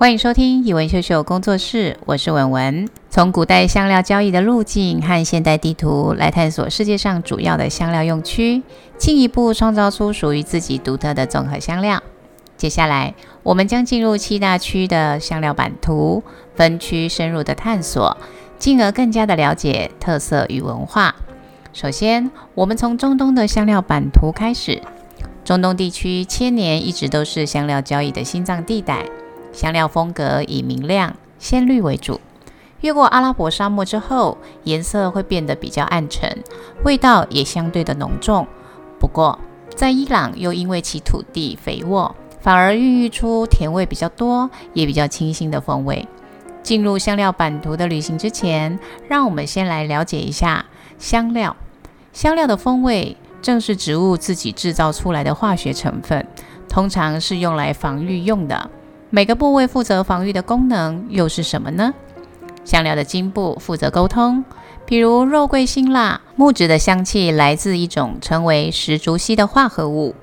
欢迎收听以文秀秀工作室，我是文文。从古代香料交易的路径和现代地图来探索世界上主要的香料用区，进一步创造出属于自己独特的综合香料。接下来，我们将进入七大区的香料版图，分区深入的探索，进而更加的了解特色与文化。首先，我们从中东的香料版图开始。中东地区千年一直都是香料交易的心脏地带。香料风格以明亮、鲜绿为主。越过阿拉伯沙漠之后，颜色会变得比较暗沉，味道也相对的浓重。不过，在伊朗又因为其土地肥沃，反而孕育出甜味比较多、也比较清新的风味。进入香料版图的旅行之前，让我们先来了解一下香料。香料的风味正是植物自己制造出来的化学成分，通常是用来防御用的。每个部位负责防御的功能又是什么呢？香料的茎部负责沟通，比如肉桂辛辣，木质的香气来自一种称为石竹烯的化合物。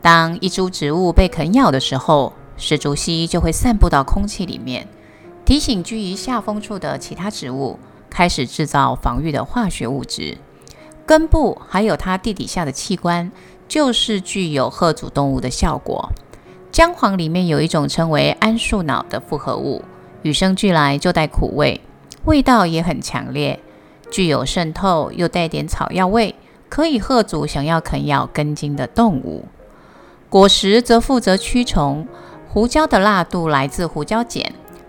当一株植物被啃咬的时候，石竹烯就会散布到空气里面，提醒居于下风处的其他植物开始制造防御的化学物质。根部还有它地底下的器官，就是具有吓阻动物的效果。姜黄里面有一种称为桉树脑的复合物，与生俱来就带苦味，味道也很强烈，具有渗透又带点草药味，可以吓阻想要啃咬根茎的动物。果实则负责驱虫，胡椒的辣度来自胡椒碱，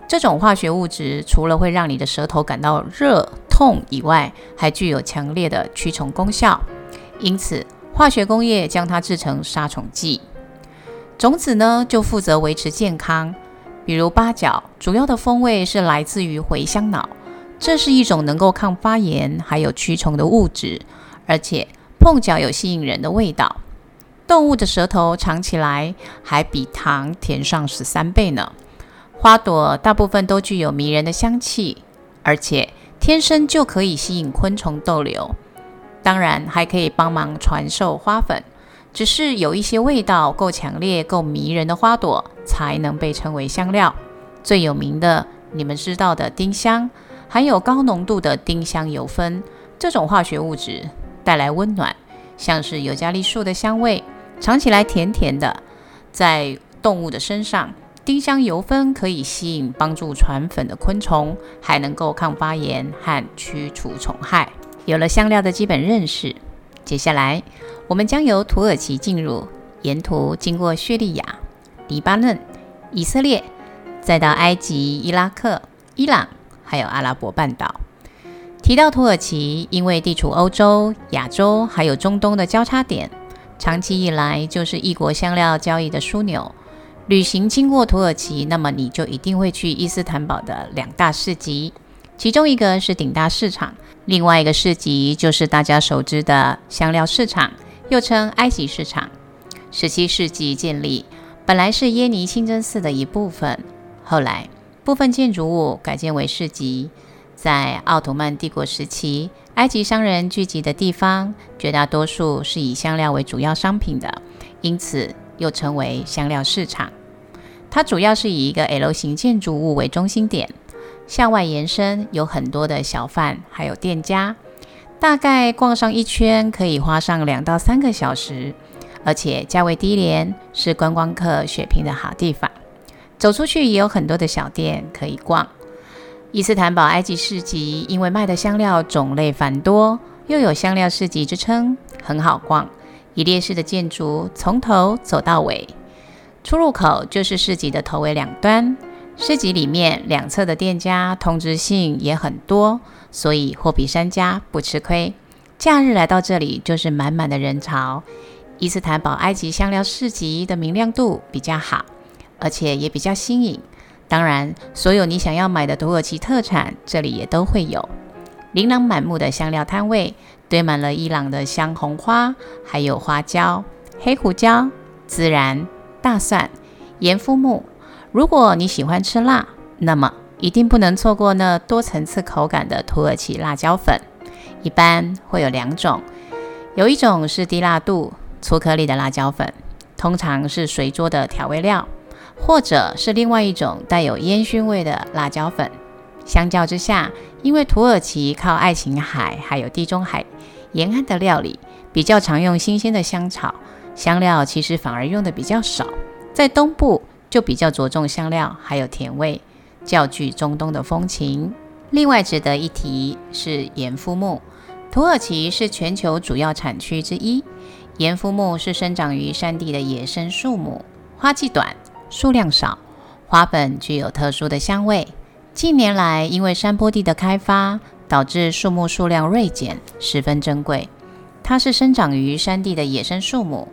这种化学物质除了会让你的舌头感到热痛以外，还具有强烈的驱虫功效，因此化学工业将它制成杀虫剂。种子呢，就负责维持健康，比如八角，主要的风味是来自于茴香脑，这是一种能够抗发炎还有驱虫的物质，而且碰嚼有吸引人的味道。动物的舌头尝起来还比糖甜上十三倍呢。花朵大部分都具有迷人的香气，而且天生就可以吸引昆虫逗留，当然还可以帮忙传授花粉。只是有一些味道够强烈、够迷人的花朵，才能被称为香料。最有名的，你们知道的丁香，含有高浓度的丁香油酚，这种化学物质带来温暖，像是尤加利树的香味，尝起来甜甜的。在动物的身上，丁香油酚可以吸引帮助传粉的昆虫，还能够抗发炎和驱除虫害。有了香料的基本认识。接下来，我们将由土耳其进入，沿途经过叙利亚、黎巴嫩、以色列，再到埃及、伊拉克、伊朗，还有阿拉伯半岛。提到土耳其，因为地处欧洲、亚洲还有中东的交叉点，长期以来就是异国香料交易的枢纽。旅行经过土耳其，那么你就一定会去伊斯坦堡的两大市集。其中一个是顶大市场，另外一个市集就是大家熟知的香料市场，又称埃及市场。十七世纪建立，本来是耶尼清真寺的一部分，后来部分建筑物改建为市集。在奥图曼帝国时期，埃及商人聚集的地方，绝大多数是以香料为主要商品的，因此又称为香料市场。它主要是以一个 L 型建筑物为中心点。向外延伸有很多的小贩，还有店家，大概逛上一圈可以花上两到三个小时，而且价位低廉，是观光客血拼的好地方。走出去也有很多的小店可以逛。伊斯坦堡埃及市集因为卖的香料种类繁多，又有香料市集之称，很好逛。一列式的建筑从头走到尾，出入口就是市集的头尾两端。市集里面两侧的店家通知性也很多，所以货比三家不吃亏。假日来到这里就是满满的人潮。伊斯坦堡埃及香料市集的明亮度比较好，而且也比较新颖。当然，所有你想要买的土耳其特产这里也都会有。琳琅满目的香料摊位堆满了伊朗的香红花，还有花椒、黑胡椒、孜然、大蒜、盐肤木。如果你喜欢吃辣，那么一定不能错过那多层次口感的土耳其辣椒粉。一般会有两种，有一种是低辣度粗颗粒的辣椒粉，通常是随桌的调味料。或者是另外一种带有烟熏味的辣椒粉。相较之下，因为土耳其靠爱琴海还有地中海沿岸的料理，比较常用新鲜的香草，香料其实反而用的比较少。在东部就比较着重香料还有甜味，较具中东的风情。另外值得一提是盐肤木，土耳其是全球主要产区之一。盐肤木是生长于山地的野生树木，花季短，数量少，花粉具有特殊的香味。近年来，因为山坡地的开发，导致树木数量锐减，十分珍贵。它是生长于山地的野生树木，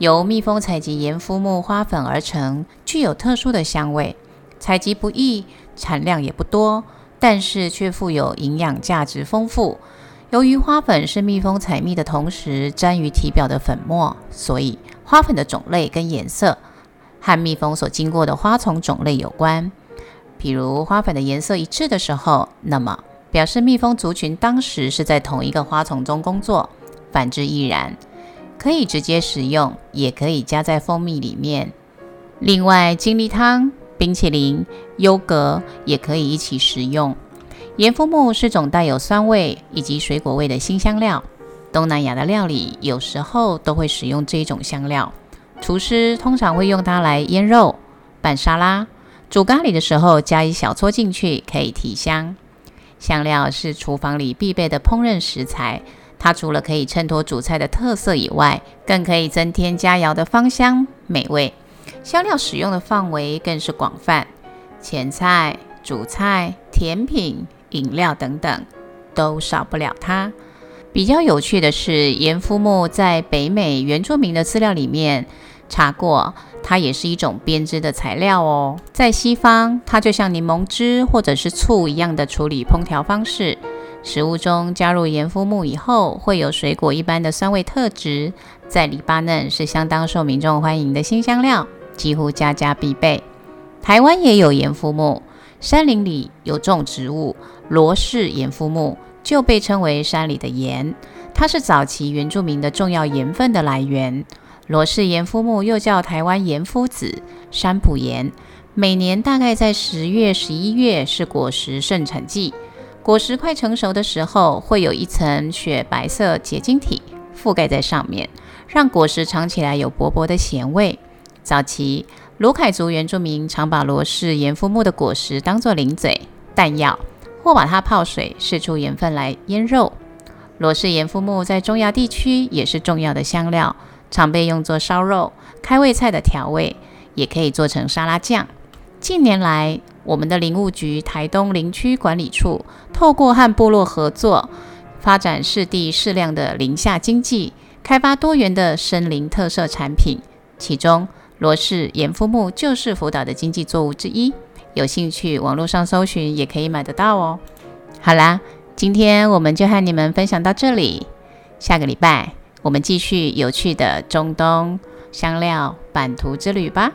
由蜜蜂采集盐肤木花粉而成，具有特殊的香味。采集不易，产量也不多，但是却富有营养价值丰富。由于花粉是蜜蜂采蜜的同时沾于体表的粉末，所以花粉的种类跟颜色和蜜蜂所经过的花丛种类有关。比如花粉的颜色一致的时候，那么表示蜜蜂族群当时是在同一个花丛中工作；反之亦然。可以直接食用，也可以加在蜂蜜里面。另外，精力汤、冰淇淋、优格也可以一起食用。盐肤木是种带有酸味以及水果味的新香料，东南亚的料理有时候都会使用这种香料。厨师通常会用它来腌肉、拌沙拉。煮咖喱的时候加一小撮进去，可以提香。香料是厨房里必备的烹饪食材，它除了可以衬托主菜的特色以外，更可以增添佳肴的芳香美味。香料使用的范围更是广泛，前菜、主菜、甜品、饮料等等都少不了它。比较有趣的是，盐肤木在北美原住民的资料里面查过。它也是一种编织的材料哦。在西方，它就像柠檬汁或者是醋一样的处理烹调方式。食物中加入盐肤木以后，会有水果一般的酸味特质。在黎巴嫩是相当受民众欢迎的新香料，几乎家家必备。台湾也有盐肤木，山林里有种植物罗氏盐肤木，就被称为山里的盐。它是早期原住民的重要盐分的来源。罗氏盐肤木又叫台湾盐夫子、山埔盐，每年大概在十月、十一月是果实盛产季，果实快成熟的时候，会有一层雪白色结晶体覆盖在上面，让果实尝起来有薄薄的咸味。早期卢凯族原住民常把罗氏盐肤木的果实当作零嘴、弹药，或把它泡水释出盐分来腌肉。罗氏盐肤木在中亚地区也是重要的香料。常被用作烧肉、开胃菜的调味，也可以做成沙拉酱。近年来，我们的林务局台东林区管理处透过和部落合作，发展适地适量的林下经济，开发多元的森林特色产品。其中，罗氏盐肤木就是福岛的经济作物之一。有兴趣，网络上搜寻也可以买得到哦。好啦，今天我们就和你们分享到这里，下个礼拜。我们继续有趣的中东香料版图之旅吧。